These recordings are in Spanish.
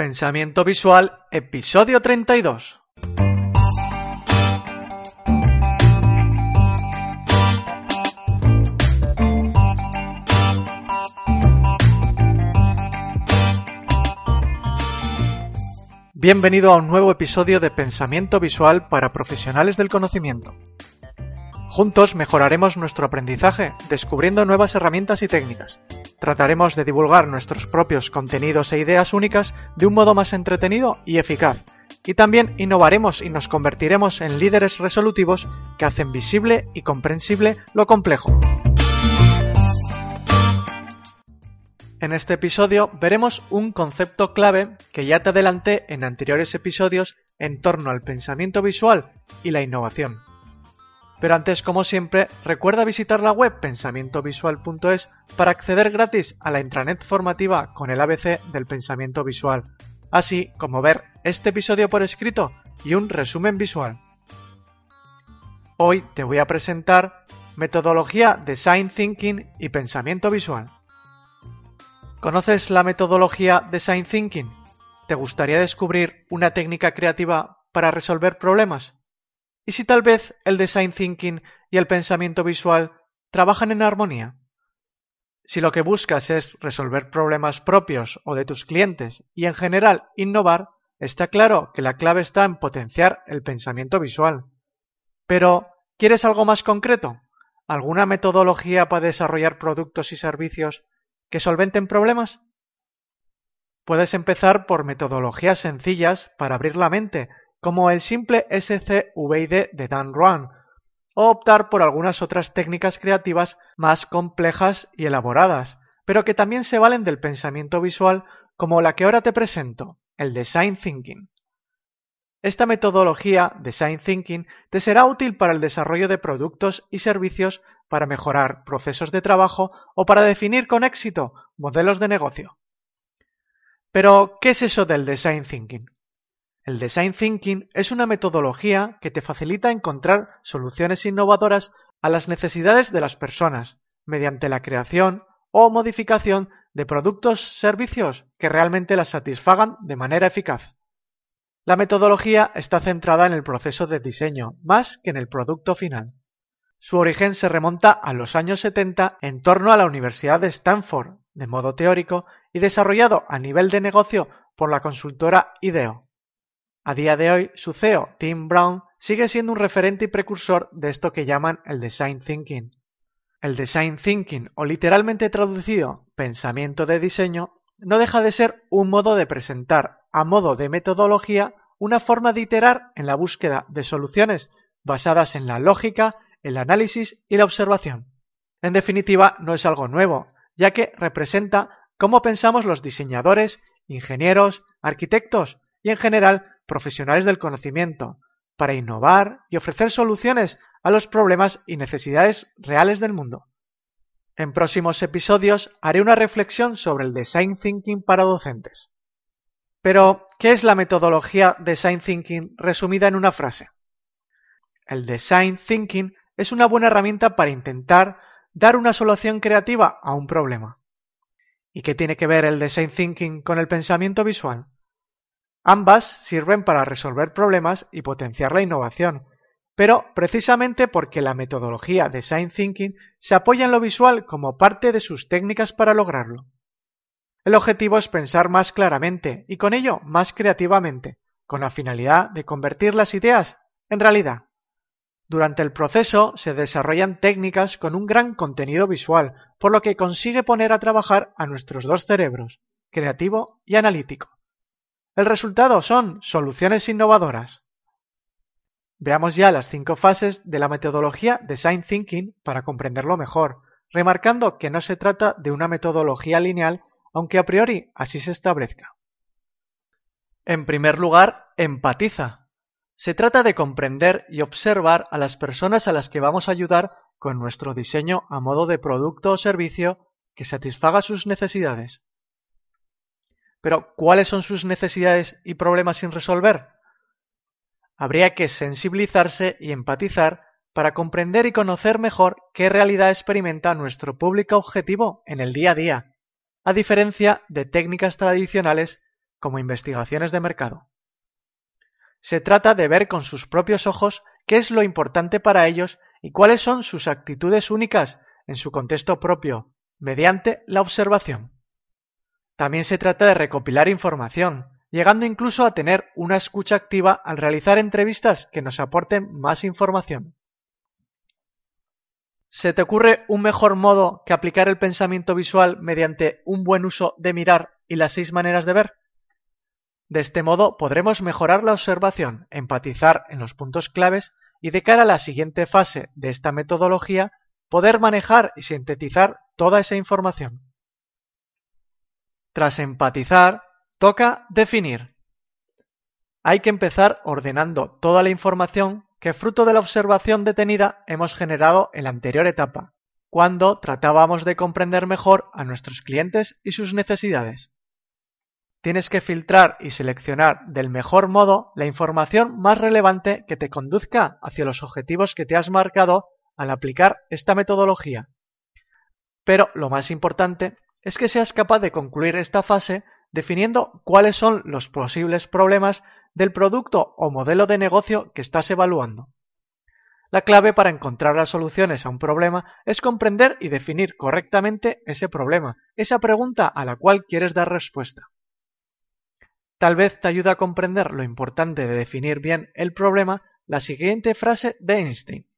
Pensamiento Visual, episodio 32. Bienvenido a un nuevo episodio de Pensamiento Visual para profesionales del conocimiento. Juntos mejoraremos nuestro aprendizaje descubriendo nuevas herramientas y técnicas. Trataremos de divulgar nuestros propios contenidos e ideas únicas de un modo más entretenido y eficaz. Y también innovaremos y nos convertiremos en líderes resolutivos que hacen visible y comprensible lo complejo. En este episodio veremos un concepto clave que ya te adelanté en anteriores episodios en torno al pensamiento visual y la innovación. Pero antes, como siempre, recuerda visitar la web pensamientovisual.es para acceder gratis a la intranet formativa con el ABC del pensamiento visual, así como ver este episodio por escrito y un resumen visual. Hoy te voy a presentar metodología Design Thinking y pensamiento visual. ¿Conoces la metodología Design Thinking? ¿Te gustaría descubrir una técnica creativa para resolver problemas? ¿Y si tal vez el Design Thinking y el pensamiento visual trabajan en armonía? Si lo que buscas es resolver problemas propios o de tus clientes y en general innovar, está claro que la clave está en potenciar el pensamiento visual. Pero, ¿quieres algo más concreto? ¿Alguna metodología para desarrollar productos y servicios que solventen problemas? Puedes empezar por metodologías sencillas para abrir la mente, como el simple SCVID de Dan Roan, o optar por algunas otras técnicas creativas más complejas y elaboradas, pero que también se valen del pensamiento visual como la que ahora te presento, el Design Thinking. Esta metodología, Design Thinking, te será útil para el desarrollo de productos y servicios para mejorar procesos de trabajo o para definir con éxito modelos de negocio. Pero, ¿qué es eso del Design Thinking? El Design Thinking es una metodología que te facilita encontrar soluciones innovadoras a las necesidades de las personas mediante la creación o modificación de productos servicios que realmente las satisfagan de manera eficaz. La metodología está centrada en el proceso de diseño más que en el producto final. Su origen se remonta a los años 70 en torno a la Universidad de Stanford, de modo teórico, y desarrollado a nivel de negocio por la consultora IDEO. A día de hoy, su CEO, Tim Brown, sigue siendo un referente y precursor de esto que llaman el Design Thinking. El Design Thinking, o literalmente traducido pensamiento de diseño, no deja de ser un modo de presentar, a modo de metodología, una forma de iterar en la búsqueda de soluciones basadas en la lógica el análisis y la observación. En definitiva, no es algo nuevo, ya que representa cómo pensamos los diseñadores, ingenieros, arquitectos y en general profesionales del conocimiento, para innovar y ofrecer soluciones a los problemas y necesidades reales del mundo. En próximos episodios haré una reflexión sobre el Design Thinking para docentes. Pero, ¿qué es la metodología Design Thinking resumida en una frase? El Design Thinking es una buena herramienta para intentar dar una solución creativa a un problema. ¿Y qué tiene que ver el design thinking con el pensamiento visual? Ambas sirven para resolver problemas y potenciar la innovación, pero precisamente porque la metodología design thinking se apoya en lo visual como parte de sus técnicas para lograrlo. El objetivo es pensar más claramente y con ello más creativamente, con la finalidad de convertir las ideas en realidad. Durante el proceso se desarrollan técnicas con un gran contenido visual, por lo que consigue poner a trabajar a nuestros dos cerebros, creativo y analítico. El resultado son soluciones innovadoras. Veamos ya las cinco fases de la metodología Design Thinking para comprenderlo mejor, remarcando que no se trata de una metodología lineal, aunque a priori así se establezca. En primer lugar, empatiza, se trata de comprender y observar a las personas a las que vamos a ayudar con nuestro diseño a modo de producto o servicio que satisfaga sus necesidades. Pero, ¿cuáles son sus necesidades y problemas sin resolver? Habría que sensibilizarse y empatizar para comprender y conocer mejor qué realidad experimenta nuestro público objetivo en el día a día, a diferencia de técnicas tradicionales como investigaciones de mercado. Se trata de ver con sus propios ojos qué es lo importante para ellos y cuáles son sus actitudes únicas en su contexto propio, mediante la observación. También se trata de recopilar información, llegando incluso a tener una escucha activa al realizar entrevistas que nos aporten más información. ¿Se te ocurre un mejor modo que aplicar el pensamiento visual mediante un buen uso de mirar y las seis maneras de ver? De este modo podremos mejorar la observación, empatizar en los puntos claves y de cara a la siguiente fase de esta metodología, poder manejar y sintetizar toda esa información. Tras empatizar, toca definir. Hay que empezar ordenando toda la información que fruto de la observación detenida hemos generado en la anterior etapa, cuando tratábamos de comprender mejor a nuestros clientes y sus necesidades. Tienes que filtrar y seleccionar del mejor modo la información más relevante que te conduzca hacia los objetivos que te has marcado al aplicar esta metodología. Pero lo más importante es que seas capaz de concluir esta fase definiendo cuáles son los posibles problemas del producto o modelo de negocio que estás evaluando. La clave para encontrar las soluciones a un problema es comprender y definir correctamente ese problema, esa pregunta a la cual quieres dar respuesta. Tal vez te ayude a comprender lo importante de definir bien el problema la siguiente frase de Einstein.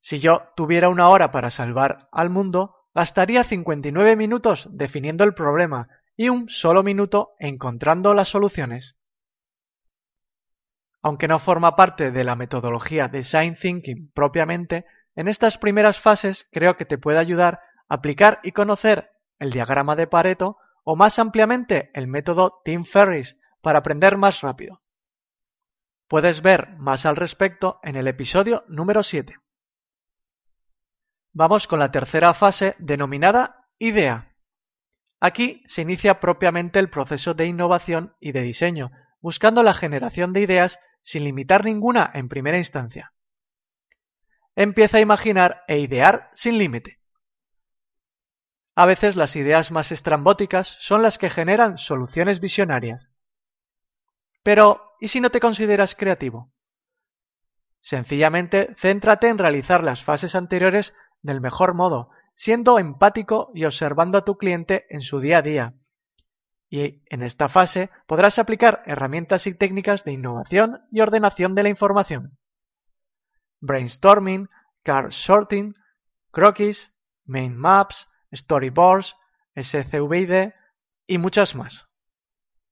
Si yo tuviera una hora para salvar al mundo, gastaría 59 minutos definiendo el problema y un solo minuto encontrando las soluciones. Aunque no forma parte de la metodología Design Thinking propiamente, en estas primeras fases creo que te puede ayudar a aplicar y conocer el diagrama de Pareto o más ampliamente el método Tim Ferriss para aprender más rápido. Puedes ver más al respecto en el episodio número 7. Vamos con la tercera fase denominada idea. Aquí se inicia propiamente el proceso de innovación y de diseño, buscando la generación de ideas sin limitar ninguna en primera instancia. Empieza a imaginar e idear sin límite. A veces las ideas más estrambóticas son las que generan soluciones visionarias. Pero, ¿y si no te consideras creativo? Sencillamente, céntrate en realizar las fases anteriores del mejor modo, siendo empático y observando a tu cliente en su día a día. Y en esta fase podrás aplicar herramientas y técnicas de innovación y ordenación de la información. Brainstorming, card sorting, croquis, main maps, storyboards, SCVID y muchas más.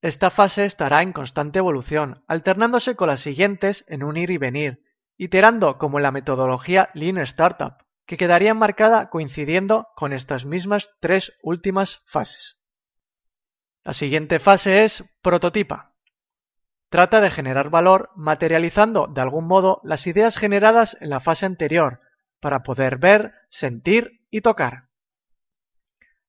Esta fase estará en constante evolución, alternándose con las siguientes en un ir y venir, iterando como en la metodología Lean Startup, que quedaría enmarcada coincidiendo con estas mismas tres últimas fases. La siguiente fase es prototipa. Trata de generar valor materializando de algún modo las ideas generadas en la fase anterior, para poder ver, sentir y tocar.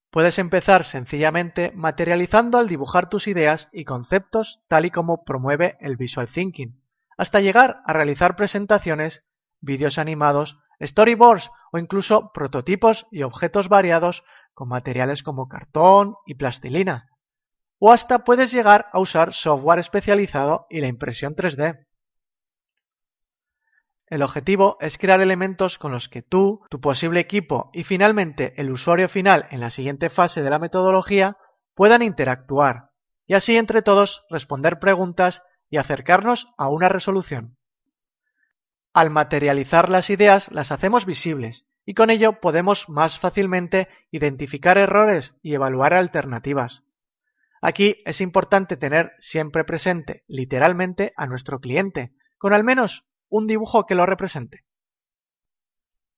Puedes empezar sencillamente materializando al dibujar tus ideas y conceptos tal y como promueve el Visual Thinking, hasta llegar a realizar presentaciones, vídeos animados, storyboards o incluso prototipos y objetos variados con materiales como cartón y plastilina. O hasta puedes llegar a usar software especializado y la impresión 3D. El objetivo es crear elementos con los que tú, tu posible equipo y finalmente el usuario final en la siguiente fase de la metodología puedan interactuar y así entre todos responder preguntas y acercarnos a una resolución. Al materializar las ideas las hacemos visibles y con ello podemos más fácilmente identificar errores y evaluar alternativas. Aquí es importante tener siempre presente literalmente a nuestro cliente, con al menos un dibujo que lo represente.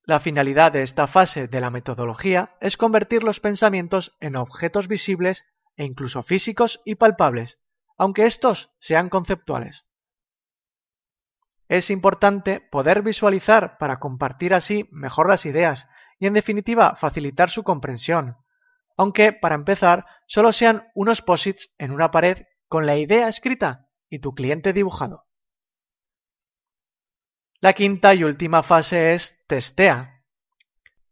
La finalidad de esta fase de la metodología es convertir los pensamientos en objetos visibles e incluso físicos y palpables, aunque estos sean conceptuales. Es importante poder visualizar para compartir así mejor las ideas y en definitiva facilitar su comprensión, aunque para empezar solo sean unos posits en una pared con la idea escrita y tu cliente dibujado. La quinta y última fase es testea.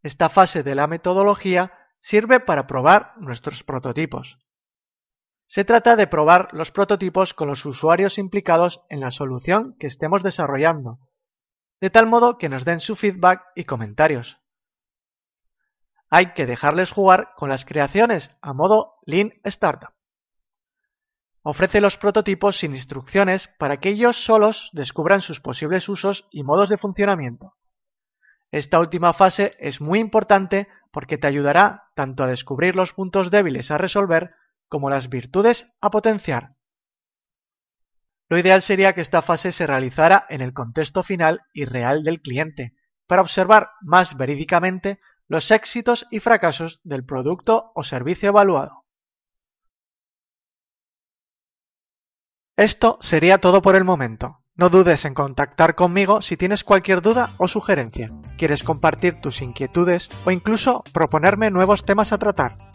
Esta fase de la metodología sirve para probar nuestros prototipos. Se trata de probar los prototipos con los usuarios implicados en la solución que estemos desarrollando, de tal modo que nos den su feedback y comentarios. Hay que dejarles jugar con las creaciones a modo Lean Startup. Ofrece los prototipos sin instrucciones para que ellos solos descubran sus posibles usos y modos de funcionamiento. Esta última fase es muy importante porque te ayudará tanto a descubrir los puntos débiles a resolver como las virtudes a potenciar. Lo ideal sería que esta fase se realizara en el contexto final y real del cliente, para observar más verídicamente los éxitos y fracasos del producto o servicio evaluado. Esto sería todo por el momento. No dudes en contactar conmigo si tienes cualquier duda o sugerencia, quieres compartir tus inquietudes o incluso proponerme nuevos temas a tratar.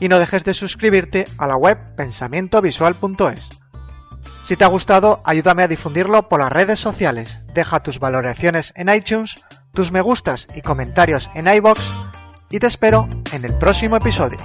Y no dejes de suscribirte a la web pensamientovisual.es. Si te ha gustado, ayúdame a difundirlo por las redes sociales. Deja tus valoraciones en iTunes, tus me gustas y comentarios en iBox y te espero en el próximo episodio.